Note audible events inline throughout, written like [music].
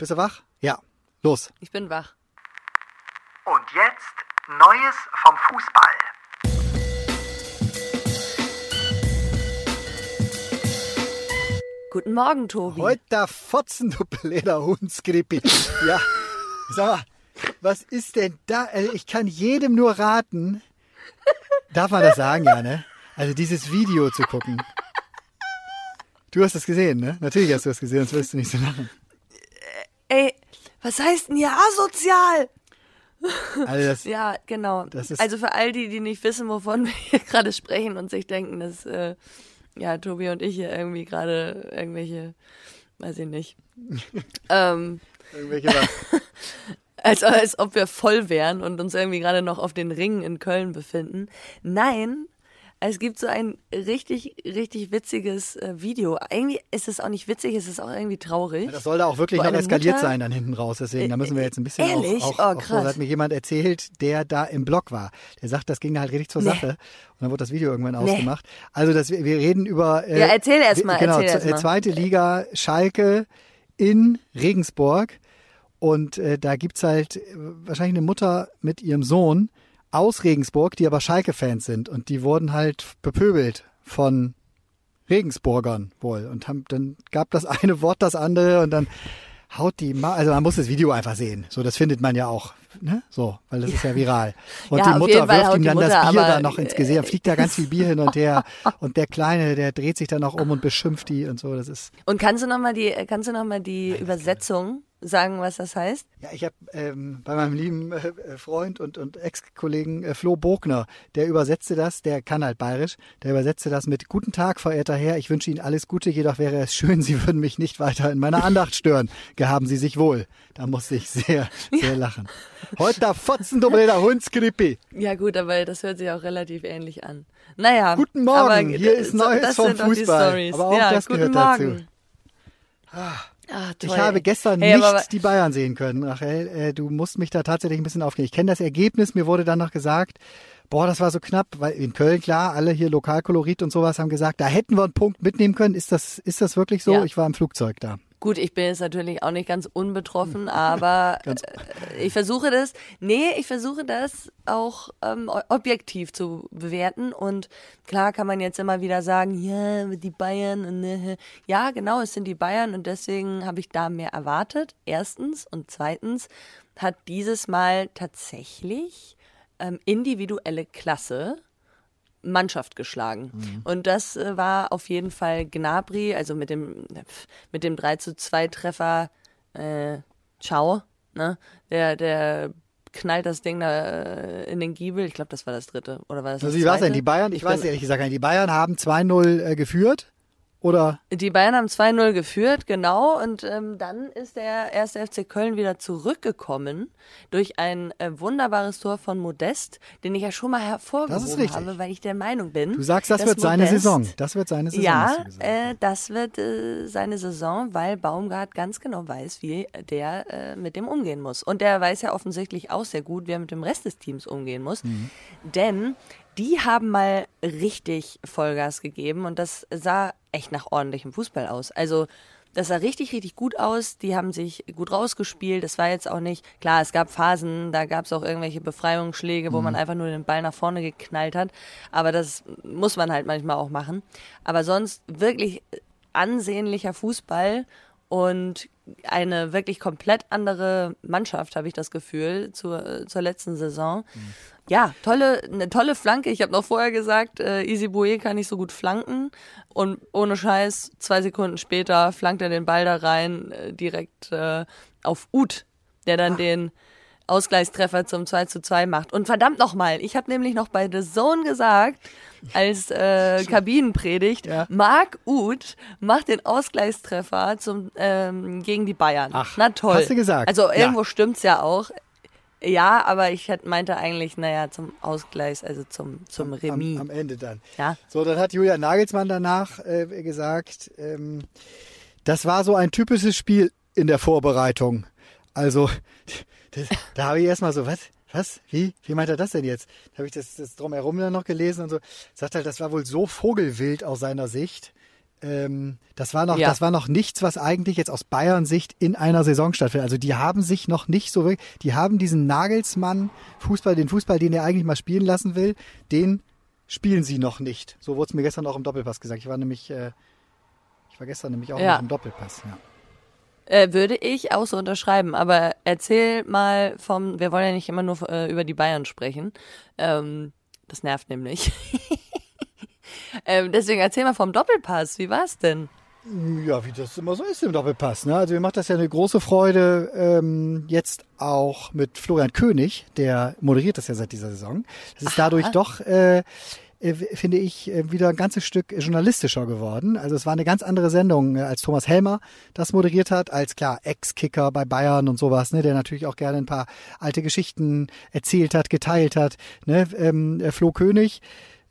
Bist du wach? Ja. Los. Ich bin wach. Und jetzt Neues vom Fußball. Guten Morgen, Tobi. Heute Fotzen, du blöder Hundsgrippi. Ja. Sag mal, was ist denn da? Also ich kann jedem nur raten. Darf man das sagen, ja, ne? Also dieses Video zu gucken. Du hast das gesehen, ne? Natürlich hast du das gesehen, sonst wirst du nicht so lachen. Ey, was heißt denn hier asozial? Also das, [laughs] Ja, genau. Ist- also für all die, die nicht wissen, wovon [laughs] wir hier gerade sprechen und sich denken, dass äh, ja Tobi und ich hier irgendwie gerade irgendwelche, weiß ich nicht, [laughs] ähm, irgendwelche was. als, als ob wir voll wären und uns irgendwie gerade noch auf den Ringen in Köln befinden. Nein, es gibt so ein richtig, richtig witziges äh, Video. Irgendwie ist es auch nicht witzig, es ist auch irgendwie traurig. Das soll da auch wirklich noch eskaliert Mutter- sein dann hinten raus. Deswegen, da müssen wir jetzt ein bisschen Ehrlich? auch, Oh, auch, auch krass. so, hat mir jemand erzählt, der da im Blog war. Der sagt, das ging halt richtig zur Nee. Sache. Und dann wurde das Video irgendwann Nee. ausgemacht. Also das, wir reden über äh, Ja, erzähl erst mal, Genau, erzähl erst z- äh, mal. zweite Liga Schalke in Regensburg. Und äh, da gibt's halt äh, wahrscheinlich eine Mutter mit ihrem Sohn aus Regensburg, die aber Schalke-Fans sind. Und die wurden halt bepöbelt von Regensburgern wohl. Und haben, dann gab das eine Wort das andere und dann haut die Ma also man muss das Video einfach sehen. So, das findet man ja auch. Ne? So, weil das ist ja viral. Und Ja, die Mutter wirft ihm dann das Mutter, Bier aber, da noch ins Gesicht. Fliegt da ganz viel Bier hin und her. [laughs] Und der Kleine, der dreht sich dann auch um und beschimpft die und so. Das ist. Und kannst du nochmal die, kannst du noch mal die Übersetzung sagen, was das heißt? Ja, ich habe ähm, bei meinem lieben äh, äh, Freund und, und Ex-Kollegen äh, Flo Bogner, der übersetzte das, der kann halt bayerisch, der übersetzte das mit Guten Tag, verehrter Herr, ich wünsche Ihnen alles Gute, jedoch wäre es schön, [laughs] Sie würden mich nicht weiter in meiner Andacht stören. Gehaben Sie sich wohl. Da musste ich sehr, [laughs] sehr lachen. Heute der Fotzen, du blöder Hundskrippi. Ja gut, aber das hört sich auch relativ ähnlich an. Naja. Guten Morgen, aber, hier ist so- Neues das vom Fußball. Aber auch ja, das guten gehört dazu. Morgen. Ah. Ich habe gestern Hey, nicht die Bayern sehen können, Rachel. Äh, du musst mich da tatsächlich ein bisschen aufklären. Ich kenne das Ergebnis, mir wurde dann noch gesagt, boah, das war so knapp, weil in Köln, klar, alle hier Lokalkolorit und sowas haben gesagt, da hätten wir einen Punkt mitnehmen können. Ist das, ist das wirklich so? Ja. Ich war im Flugzeug da. Gut, ich bin jetzt natürlich auch nicht ganz unbetroffen, [laughs] aber Ganz- äh, ich versuche das, nee, ich versuche das auch ähm, objektiv zu bewerten. Und klar kann man jetzt immer wieder sagen, ja, die Bayern, und, äh, ja, genau, es sind die Bayern und deswegen habe ich da mehr erwartet, erstens. Und zweitens hat dieses Mal tatsächlich ähm, individuelle Klasse Mannschaft geschlagen. Und das äh, war auf jeden Fall Gnabry, also mit dem, mit dem 3 zu 2 Treffer, äh, ciao, ne? Der, der knallt das Ding da äh, in den Giebel. Ich glaube, das war das dritte. Oder war das Also das wie war es denn? Die Bayern, ich, weiß bin- ehrlich gesagt nicht, die Bayern haben 2-0 äh, geführt oder? Die Bayern haben 2-0 geführt, genau. Und ähm, dann ist der erste FC Köln wieder zurückgekommen durch ein äh, wunderbares Tor von Modest, den ich ja schon mal hervorgehoben habe, weil ich der Meinung bin. Du sagst, das wird seine Modest- Saison. Das wird seine Saison. Ja, äh, das wird äh, seine Saison, weil Baumgart ganz genau weiß, wie der äh, mit dem umgehen muss. Und der weiß ja offensichtlich auch sehr gut, wie er mit dem Rest des Teams umgehen muss. Mhm. Denn die haben mal richtig Vollgas gegeben und das sah echt nach ordentlichem Fußball aus. Also das sah richtig, richtig gut aus. Die haben sich gut rausgespielt. Es war jetzt auch nicht, klar, es gab Phasen, da gab es auch irgendwelche Befreiungsschläge, wo man einfach nur den Ball nach vorne geknallt hat. Aber das muss man halt manchmal auch machen. Aber sonst wirklich ansehnlicher Fußball und eine wirklich komplett andere Mannschaft, habe ich das Gefühl, zur, zur letzten Saison. Ja, tolle, eine tolle Flanke. Ich habe noch vorher gesagt, äh, Easy Boué kann nicht so gut flanken. Und ohne Scheiß, zwei Sekunden später flankt er den Ball da rein, äh, direkt äh, auf Uth, der dann den Ausgleichstreffer zum 2 zu 2 macht. Und verdammt nochmal, ich habe nämlich noch bei The Zone gesagt, als äh, Kabinenpredigt, Ja. Marc Uth macht den Ausgleichstreffer zum, ähm, gegen die Bayern. Ach, Na toll. hast du gesagt. Also Ja. irgendwo stimmt's ja auch. Ja, aber ich hätte- meinte eigentlich, naja, zum Ausgleich, also zum, zum Remis. Am, am Ende dann. Ja. So, dann hat Julian Nagelsmann danach äh, gesagt, ähm, das war so ein typisches Spiel in der Vorbereitung. Also, das, da habe ich erstmal so, was? Was? Wie? Wie meint er das denn jetzt? Da habe ich das, das drumherum dann noch gelesen und so. Sagt halt, das war wohl so vogelwild aus seiner Sicht. ähm, das war noch, Ja. das war noch nichts, was eigentlich jetzt aus Bayern Sicht in einer Saison stattfindet. Also die haben sich noch nicht so wirklich, die haben diesen Nagelsmann Fußball, den Fußball, den er eigentlich mal spielen lassen will, den spielen sie noch nicht. So wurde es mir gestern auch im Doppelpass gesagt. Ich war nämlich, äh, ich war gestern nämlich auch Ja. noch im Doppelpass. Ja. Äh, würde ich auch so unterschreiben, aber erzähl mal vom, wir wollen ja nicht immer nur äh, über die Bayern sprechen. Ähm, das nervt nämlich. [laughs] ähm, deswegen erzähl mal vom Doppelpass. Wie war's denn? Ja, wie das immer so ist im Doppelpass. Ne? Also mir macht das ja eine große Freude, ähm, jetzt auch mit Florian König, der moderiert das ja seit dieser Saison. Das ist dadurch doch, äh, finde ich, äh, wieder ein ganzes Stück journalistischer geworden. Also es war eine ganz andere Sendung, äh, als Thomas Helmer das moderiert hat, als klar Ex-Kicker bei Bayern und sowas, ne, der natürlich auch gerne ein paar alte Geschichten erzählt hat, geteilt hat. Ne? Ähm, äh, Flo König,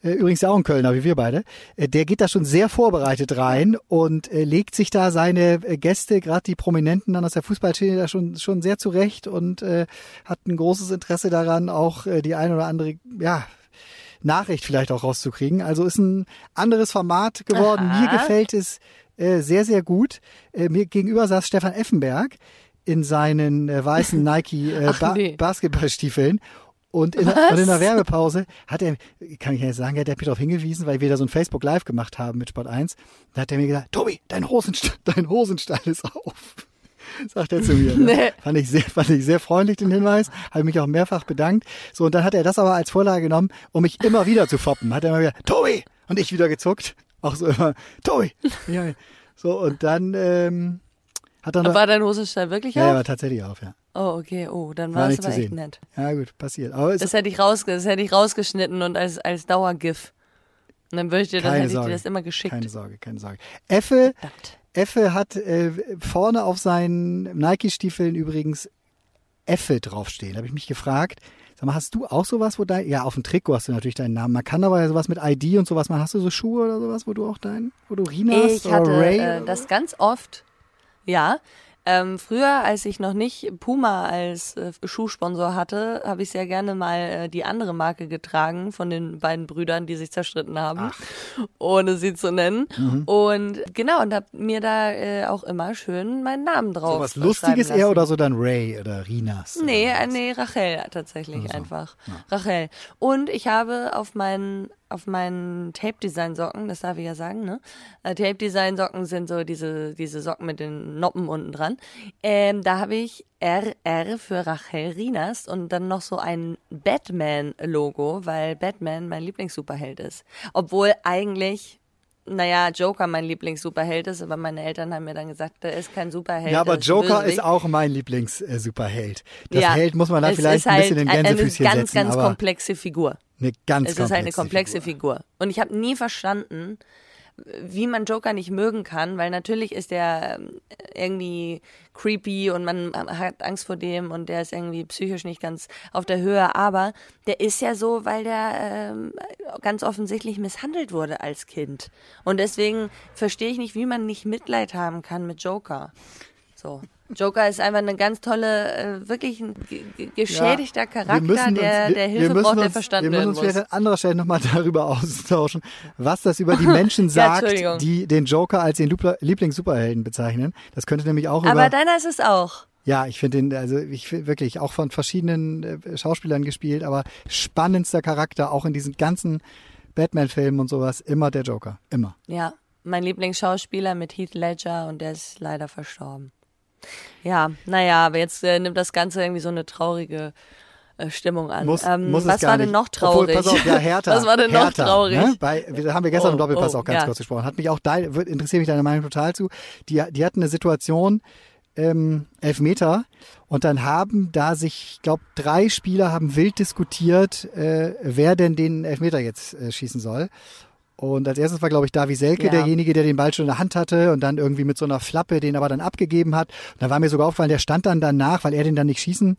äh, übrigens auch ein Kölner, wie wir beide, äh, der geht da schon sehr vorbereitet rein und äh, legt sich da seine äh, Gäste, gerade die Prominenten dann aus der Fußballszene, da schon, schon sehr zurecht und äh, hat ein großes Interesse daran, auch äh, die ein oder andere, ja, Nachricht vielleicht auch rauszukriegen. Also ist ein anderes Format geworden. Aha. Mir gefällt es äh, sehr, sehr gut. Äh, mir gegenüber saß Stefan Effenberg in seinen äh, weißen [laughs] Nike äh, Ach, ba nee. Basketballstiefeln. Und in, der, und in der Werbepause hat er, kann ich ja jetzt sagen, hat er mich darauf hingewiesen, weil wir da so ein Facebook Live gemacht haben mit Sport 1. Da hat er mir gesagt, Tobi, dein Hosenstall, [laughs] dein Hosenstall ist auf. [laughs] Sagt er zu mir. Ne? Nee. Fand ich sehr, fand ich sehr freundlich, den Hinweis. Habe mich auch mehrfach bedankt. So, und dann hat er das aber als Vorlage genommen, um mich immer wieder zu foppen. Hat er immer wieder, Tobi! Und ich wieder gezuckt. Auch so immer, Tobi! Ja, so, und dann, ähm, hat er noch, War dein Hosenstall wirklich ja, ja, auf? war tatsächlich auf, ja. Oh, okay. Oh, dann War war es aber echt sehen. nett. Ja, gut, passiert. Aber Das hätte ich, rausge das hätte ich rausgeschnitten und als, als Dauergif. Und dann würde ich dir, dann hätte ich dir das immer geschickt. keine Sorge, keine Sorge. Effe, Verdammt. Effe hat äh, vorne auf seinen Nike-Stiefeln übrigens Effe draufstehen. Da habe ich mich gefragt, sag mal, hast du auch sowas, wo dein, ja, auf dem Trikot hast du natürlich deinen Namen. Man kann aber ja sowas mit ID und sowas machen. Hast du so Schuhe oder sowas, wo du auch dein, wo du Rina hast Ich oder hatte Ray? äh, das ganz oft. Ja. Ähm, früher, als ich noch nicht Puma als äh, Schuhsponsor hatte, habe ich sehr gerne mal äh, die andere Marke getragen von den beiden Brüdern, die sich zerstritten haben, ohne sie zu nennen. Mhm. Und genau, und habe mir da äh, auch immer schön meinen Namen drauf. so was Lustiges eher oder so dann Ray oder Rinas? Nee, oder äh, nee, Rachel tatsächlich einfach. Rachel. Und ich habe auf meinen auf meinen Tape-Design-Socken, das darf ich ja sagen, ne? Äh, Tape-Design-Socken sind so diese, diese Socken mit den Noppen unten dran. Ähm, da habe ich RR für Rachel Rinas und dann noch so ein Batman-Logo, weil Batman mein Lieblings-Superheld ist. Obwohl eigentlich, naja, Joker mein Lieblings-Superheld ist, aber meine Eltern haben mir dann gesagt, der ist kein Superheld. Ja, aber ein Joker Bösewicht. ist auch mein Lieblings-Superheld. Das Ja, Held muss man da vielleicht ist ein bisschen halt in eine Gänsefüßchen ganz, setzen, ganz komplexe Figur. Eine ganz Es ist halt eine komplexe Figur. Und ich habe nie verstanden, wie man Joker nicht mögen kann, weil natürlich ist der ähm, irgendwie creepy und man hat Angst vor dem und der ist irgendwie psychisch nicht ganz auf der Höhe, aber der ist ja so, weil der ähm, ganz offensichtlich misshandelt wurde als Kind. Und deswegen verstehe ich nicht, wie man nicht Mitleid haben kann mit Joker. So. Joker ist einfach eine ganz tolle, äh, wirklich ein ge- ge- geschädigter Charakter, der, der Hilfe braucht, der uns, verstanden Wir müssen uns vielleicht an anderer Stelle nochmal [laughs] darüber austauschen, was das über die [laughs] Menschen Ja, sagt, Entschuldigung. die den Joker als den Lupla- Lieblings-Superhelden bezeichnen. Das könnte nämlich auch über... Aber deiner ist es auch. Ja, ich finde den, also ich finde wirklich auch von verschiedenen äh, Schauspielern gespielt, aber spannendster Charakter, auch in diesen ganzen Batman-Filmen und sowas, immer der Joker. Immer. Ja, mein Lieblingsschauspieler mit Heath Ledger und der ist leider verstorben. Ja, naja, aber jetzt äh, nimmt das Ganze irgendwie so eine traurige äh, Stimmung an. Muss, ähm, muss was war nicht. denn noch Obwohl, traurig? pass auf, ja, Hertha. [laughs] was war denn noch Hertha, traurig? Ne? Bei, da haben wir gestern Oh, im Doppelpass oh, auch ganz ja. kurz gesprochen. Hat mich auch dein, interessiert mich deine Meinung total zu. Die, die hatten eine Situation, ähm, Elfmeter, und dann haben da sich, ich glaube, drei Spieler haben wild diskutiert, äh, wer denn den Elfmeter jetzt äh, schießen soll. Und als erstes war, glaube ich, Davi Selke Ja. derjenige, der den Ball schon in der Hand hatte und dann irgendwie mit so einer Flappe den aber dann abgegeben hat. Und da war mir sogar aufgefallen, der stand dann danach, weil er den dann nicht schießen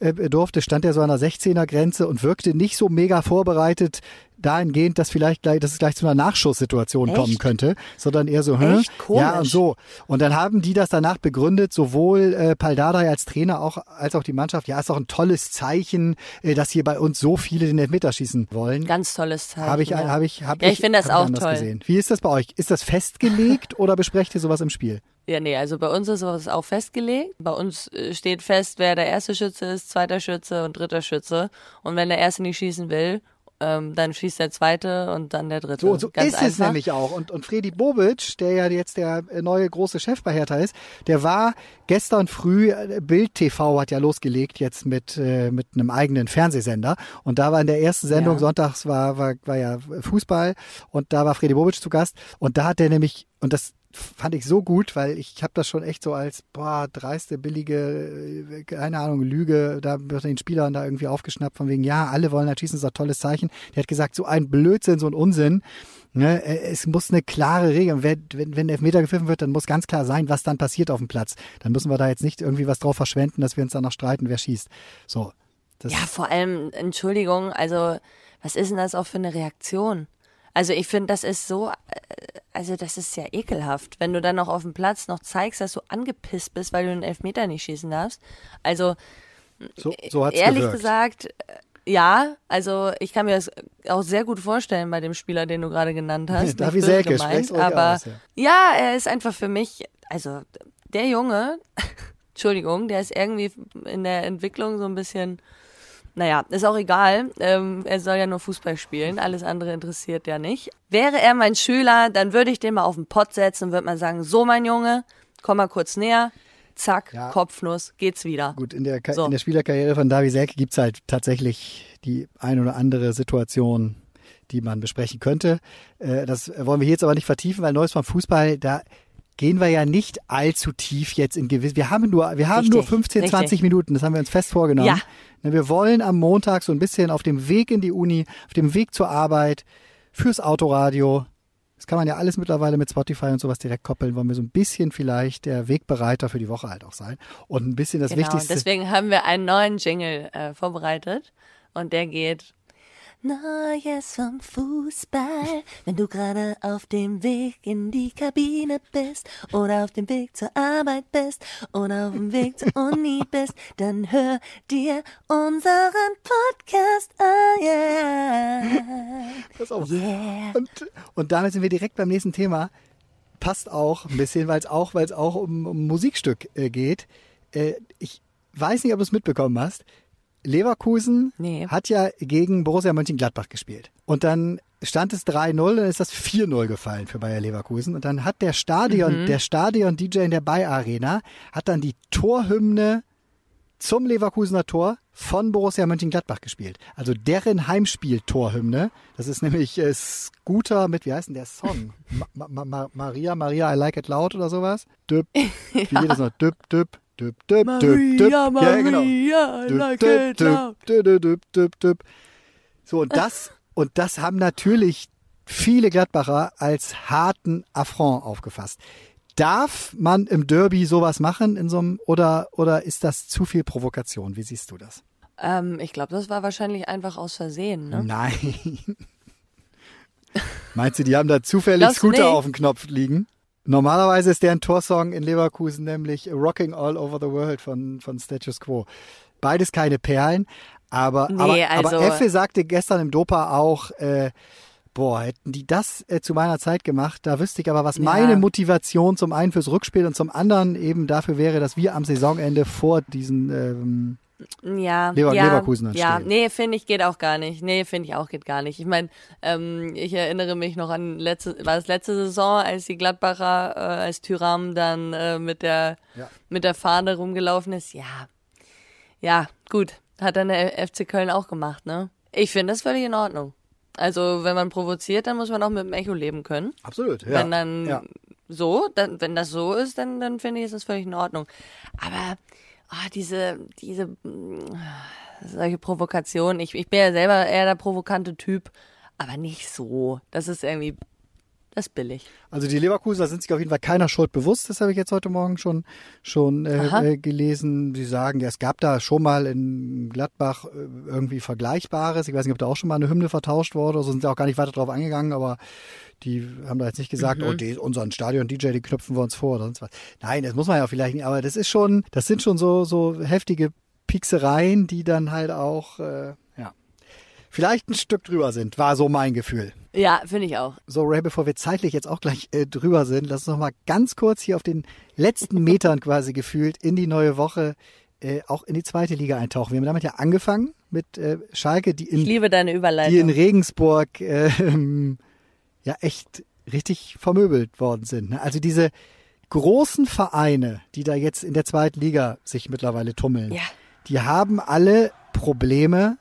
äh, durfte, stand er so an der 16er Grenze und wirkte nicht so mega vorbereitet, dahingehend, dass vielleicht gleich, dass es gleich zu einer Nachschusssituation Echt? kommen könnte, sondern eher so, hä? Echt? Komisch. Ja, und so. Und dann haben die das danach begründet, sowohl äh, Paldadei als Trainer auch, als auch die Mannschaft. Ja, ist doch ein tolles Zeichen, äh, dass hier bei uns so viele den Elfmeter schießen wollen. Ganz tolles Zeichen. Habe ich, ja. habe ich, habe Ja, ich finde das ich auch anders toll. Gesehen. Wie ist das bei euch? Ist das festgelegt [laughs] oder besprecht ihr sowas im Spiel? Ja, nee, also bei uns ist sowas auch festgelegt. Bei uns äh, steht fest, wer der erste Schütze ist, zweiter Schütze und dritter Schütze. Und wenn der erste nicht schießen will, ähm, dann schießt der zweite und dann der dritte. So, und so Ganz ist einfach. es nämlich auch. Und, und Fredi Bobic, der ja jetzt der äh, neue große Chef bei Hertha ist, der war gestern früh, äh, Bild TV hat ja losgelegt jetzt mit, äh, mit einem eigenen Fernsehsender. Und da war in der ersten Sendung, Ja. sonntags war, war, war ja Fußball und da war Fredi Bobic zu Gast. Und da hat der nämlich, und das fand ich so gut, weil ich habe das schon echt so als boah, dreiste, billige, äh, keine Ahnung, Lüge da wird den Spielern da irgendwie aufgeschnappt von wegen, ja, alle wollen halt schießen, ist doch ein tolles Zeichen. Der hat gesagt, so ein Blödsinn, so ein Unsinn. Ne, äh, es muss eine klare Regel. Wenn, wenn, wenn Elfmeter gepfiffen wird, dann muss ganz klar sein, was dann passiert auf dem Platz. Dann müssen wir da jetzt nicht irgendwie was drauf verschwenden, dass wir uns dann noch streiten, wer schießt. So. Ja, vor allem, Entschuldigung, also was ist denn das auch für eine Reaktion? Also ich finde, das ist so, äh, also das ist ja ekelhaft, wenn du dann noch auf dem Platz noch zeigst, dass du angepisst bist, weil du einen Elfmeter nicht schießen darfst. Also so, so hat's ehrlich gewirkt. gesagt, äh, ja, also ich kann mir das auch sehr gut vorstellen bei dem Spieler, den du gerade genannt [laughs] hast. Davi Selke, gemeint, aber aus, ja. ja, er ist einfach für mich, also der Junge, [laughs] Entschuldigung, der ist irgendwie in der Entwicklung so ein bisschen, naja, ist auch egal. Ähm, er soll ja nur Fußball spielen, alles andere interessiert ja nicht. Wäre er mein Schüler, dann würde ich den mal auf den Pott setzen und würde mal sagen, so mein Junge, komm mal kurz näher, zack, Ja. Kopfnuss, geht's wieder. Gut, in der, Ka- So. in der Spielerkarriere von Davi Selke gibt's halt tatsächlich die ein oder andere Situation, die man besprechen könnte. Äh, Das wollen wir hier jetzt aber nicht vertiefen, weil Neues vom Fußball, da gehen wir ja nicht allzu tief jetzt in gewiss. Wir haben nur, wir haben Richtig, nur 15, 20 richtig. Minuten, das haben wir uns fest vorgenommen. Ja. Ne, Wir wollen am Montag so ein bisschen auf dem Weg in die Uni, auf dem Weg zur Arbeit, fürs Autoradio. Das kann man ja alles mittlerweile mit Spotify und sowas direkt koppeln, wollen wir so ein bisschen vielleicht der Wegbereiter für die Woche halt auch sein. Und ein bisschen das Genau, Wichtigste. deswegen haben wir einen neuen Jingle äh, vorbereitet und der geht Neues vom Fußball, wenn du gerade auf dem Weg in die Kabine bist oder auf dem Weg zur Arbeit bist oder auf dem Weg zur Uni [laughs] bist, dann hör dir unseren Podcast an. Yeah. Pass auf. Yeah. Und, und damit sind wir direkt beim nächsten Thema. Passt auch ein bisschen, weil es auch, auch um, um Musikstück äh, geht. Äh, ich weiß nicht, ob du es mitbekommen hast. Leverkusen Nee. hat ja gegen Borussia Mönchengladbach gespielt. Und dann stand es 3-0, dann ist das 4-0 gefallen für Bayer Leverkusen. Und dann hat der Stadion, der Stadion-DJ in der Bayer Arena, hat dann die Torhymne zum Leverkusener Tor von Borussia Mönchengladbach gespielt. Also deren Heimspiel-Torhymne. Das ist nämlich äh, Scooter mit, wie heißt denn der Song? [laughs] Ma Ma Ma Maria, Maria, I like it loud oder sowas. Düpp, wie geht das noch? Düpp, düpp, düpp, düpp, düpp. Maria, Ja, genau. Maria, like. So, und das, und das haben natürlich viele Gladbacher als harten Affront aufgefasst. Darf man im Derby sowas machen in so einem, oder, oder ist das zu viel Provokation? Wie siehst du das? Ähm, ich glaube, das war wahrscheinlich einfach aus Versehen. Ne? Nein. [laughs] Meinst du, die haben da zufällig du Scooter nicht? auf dem Knopf liegen? Normalerweise ist deren Torsong in Leverkusen nämlich Rocking All Over the World von, von Status Quo. Beides keine Perlen, aber, Nee, aber, also- aber Effe sagte gestern im Dopa auch, äh, boah, hätten die das äh, zu meiner Zeit gemacht, da wüsste ich aber, was Ja. meine Motivation zum einen fürs Rückspiel und zum anderen eben dafür wäre, dass wir am Saisonende vor diesen ähm, Ja, Lever- ja, Leverkusener Ja, nee, finde ich geht auch gar nicht. Nee, finde ich auch geht gar nicht. Ich meine, ähm, ich erinnere mich noch an letzte, war es letzte Saison, als die Gladbacher, äh, als Tyram dann äh, mit der Ja. mit der Fahne rumgelaufen ist. Ja, ja, gut, hat dann der FC Köln auch gemacht, ne? Ich finde das völlig in Ordnung. Also wenn man provoziert, dann muss man auch mit dem Echo leben können. Absolut, ja. Wenn dann ja. so, dann, wenn das so ist, dann, dann finde ich, ist das völlig in Ordnung. Aber ah, diese, diese mm, solche Provokationen, ich, ich bin ja selber eher der provokante Typ, aber nicht so. Das ist irgendwie Das ist billig. Also die Leverkusener sind sich auf jeden Fall keiner Schuld bewusst. Das habe ich jetzt heute Morgen schon schon äh, äh, gelesen. Sie sagen, ja, es gab da schon mal in Gladbach äh, irgendwie Vergleichbares. Ich weiß nicht, ob da auch schon mal eine Hymne vertauscht wurde. oder so sind sie auch gar nicht weiter drauf eingegangen, aber die haben da jetzt nicht gesagt, Mhm. oh, die, unseren Stadion-DJ, die knüpfen wir uns vor oder sonst was. Nein, das muss man ja vielleicht nicht, aber das ist schon, das sind schon so, so heftige Pieksereien, die dann halt auch, äh, ja, vielleicht ein Stück drüber sind, war so mein Gefühl. Ja, finde ich auch. So, Ray, bevor wir zeitlich jetzt auch gleich äh, drüber sind, lass uns noch mal ganz kurz hier auf den letzten [laughs] Metern quasi gefühlt in die neue Woche äh, auch in die zweite Liga eintauchen. Wir haben damit ja angefangen mit äh, Schalke, die Ich in, liebe deine die in Überleitung. Regensburg äh, ja echt richtig vermöbelt worden sind. Ne? Also diese großen Vereine, die da jetzt in der zweiten Liga sich mittlerweile tummeln, Ja. die haben alle Probleme,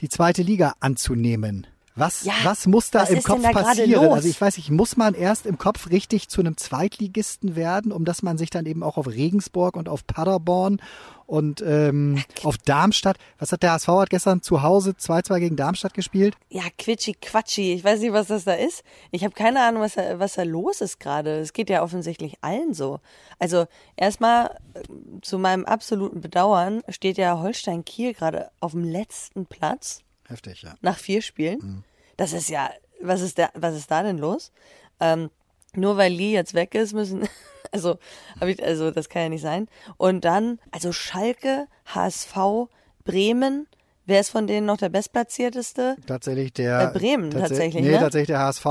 die zweite Liga anzunehmen. Was, Ja, was muss da was im Kopf da passieren? Also ich weiß nicht, muss man erst im Kopf richtig zu einem Zweitligisten werden, um dass man sich dann eben auch auf Regensburg und auf Paderborn und ähm, auf Darmstadt, was hat der HSV hat gestern zu Hause 2-2 gegen Darmstadt gespielt? Ja, quitschi quatschi. Ich weiß nicht, was das da ist. Ich habe keine Ahnung, was da, was da los ist gerade. Es geht ja offensichtlich allen so. Also erstmal äh, zu meinem absoluten Bedauern steht ja Holstein Kiel gerade auf dem letzten Platz Heftig, ja. nach vier Spielen. Das ist ja, was ist da, was ist da denn los? Ähm, nur weil Lee jetzt weg ist, müssen, [laughs] also, ich, also das kann ja nicht sein. Und dann, also Schalke, HSV, Bremen, wer ist von denen noch der Bestplatzierteste? Tatsächlich der. Äh, Bremen tatsä- tatsächlich, Nee, ne? tatsächlich der HSV.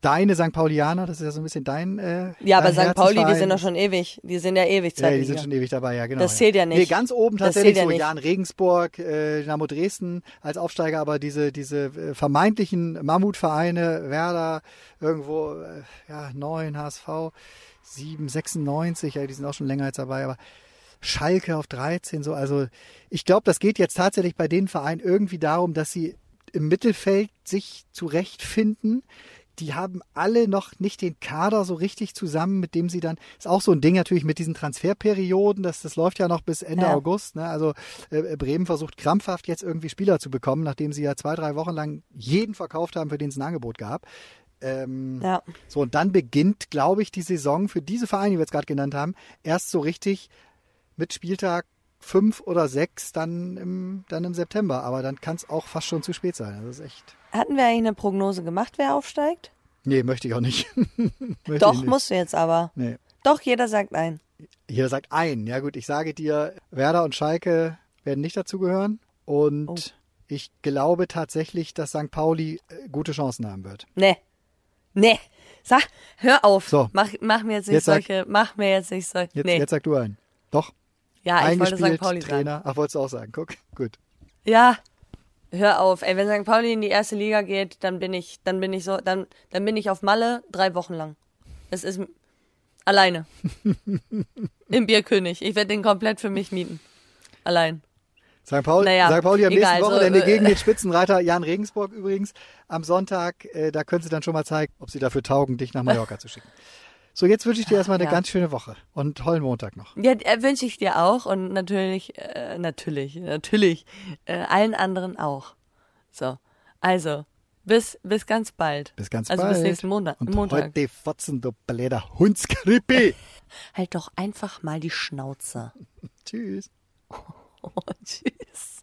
Deine St. Paulianer, das ist ja so ein bisschen dein. Äh, Ja, aber St. Pauli, die sind doch schon ewig. Die sind ja ewig Ja, die sind schon ewig dabei, ja, genau. Das zählt ja nicht. Nee, ganz oben tatsächlich ja so. Jan Regensburg, äh, Dynamo Dresden als Aufsteiger, aber diese, diese äh, vermeintlichen Mammutvereine, Werder, irgendwo, äh, ja, 9, HSV, 7, 96, ja, die sind auch schon länger jetzt dabei, aber Schalke auf 13, so, also ich glaube, das geht jetzt tatsächlich bei den Vereinen irgendwie darum, dass sie im Mittelfeld sich zurechtfinden. Die haben alle noch nicht den Kader so richtig zusammen, mit dem sie dann, ist auch so ein Ding natürlich mit diesen Transferperioden, das, das läuft ja noch bis Ende Ja. August. Ne? Also äh, Bremen versucht krampfhaft jetzt irgendwie Spieler zu bekommen, nachdem sie ja zwei, drei Wochen lang jeden verkauft haben, für den es ein Angebot gab. Ähm, Ja. so, und dann beginnt, glaube ich, die Saison für diese Vereine, die wir jetzt gerade genannt haben, erst so richtig mit Spieltag fünf oder sechs dann im, dann im September. Aber dann kann es auch fast schon zu spät sein. Das ist echt. Hatten wir eigentlich eine Prognose gemacht, wer aufsteigt? Nee, möchte ich auch nicht. [laughs] Doch, ich nicht. musst du jetzt aber. Nee. Doch, jeder sagt ein. Jeder sagt ein. Ja gut, ich sage dir, Werder und Schalke werden nicht dazugehören. Und Oh. ich glaube tatsächlich, dass St. Pauli äh, gute Chancen haben wird. Nee. Nee. Sag, hör auf. So. Mach, mach mir jetzt nicht Jetzt sag- solche, mach mir jetzt nicht solche. Jetzt, nee. jetzt sag du ein. Doch, ja, ich wollte St. Pauli sagen. Trainer. Ach, wolltest du auch sagen. Guck, gut. Ja. Hör auf. Ey, wenn St. Pauli in die erste Liga geht, dann bin ich, dann bin ich so, dann, dann bin ich auf Malle drei Wochen lang. Es ist alleine. [laughs] Im Bierkönig. Ich werde den komplett für mich mieten. Allein. St. Pauli, Naja, St. Pauli am egal, nächsten so, Wochenende äh, gegen den Spitzenreiter Jan Regensburg übrigens am Sonntag. Äh, da können sie dann schon mal zeigen, ob sie dafür taugen, dich nach Mallorca zu schicken. [laughs] So, jetzt wünsche ich dir erstmal eine Ja. ganz schöne Woche und tollen Montag noch. Ja, äh, wünsche ich dir auch und natürlich, äh, natürlich, natürlich, äh, allen anderen auch. So, also, bis, bis ganz bald. Bis ganz also bald. bis nächsten Monat, Und Montag. heute fotzen, du bläder Hundskrippe. [laughs] Halt doch einfach mal die Schnauze. [laughs] Tschüss. Oh, [laughs] tschüss.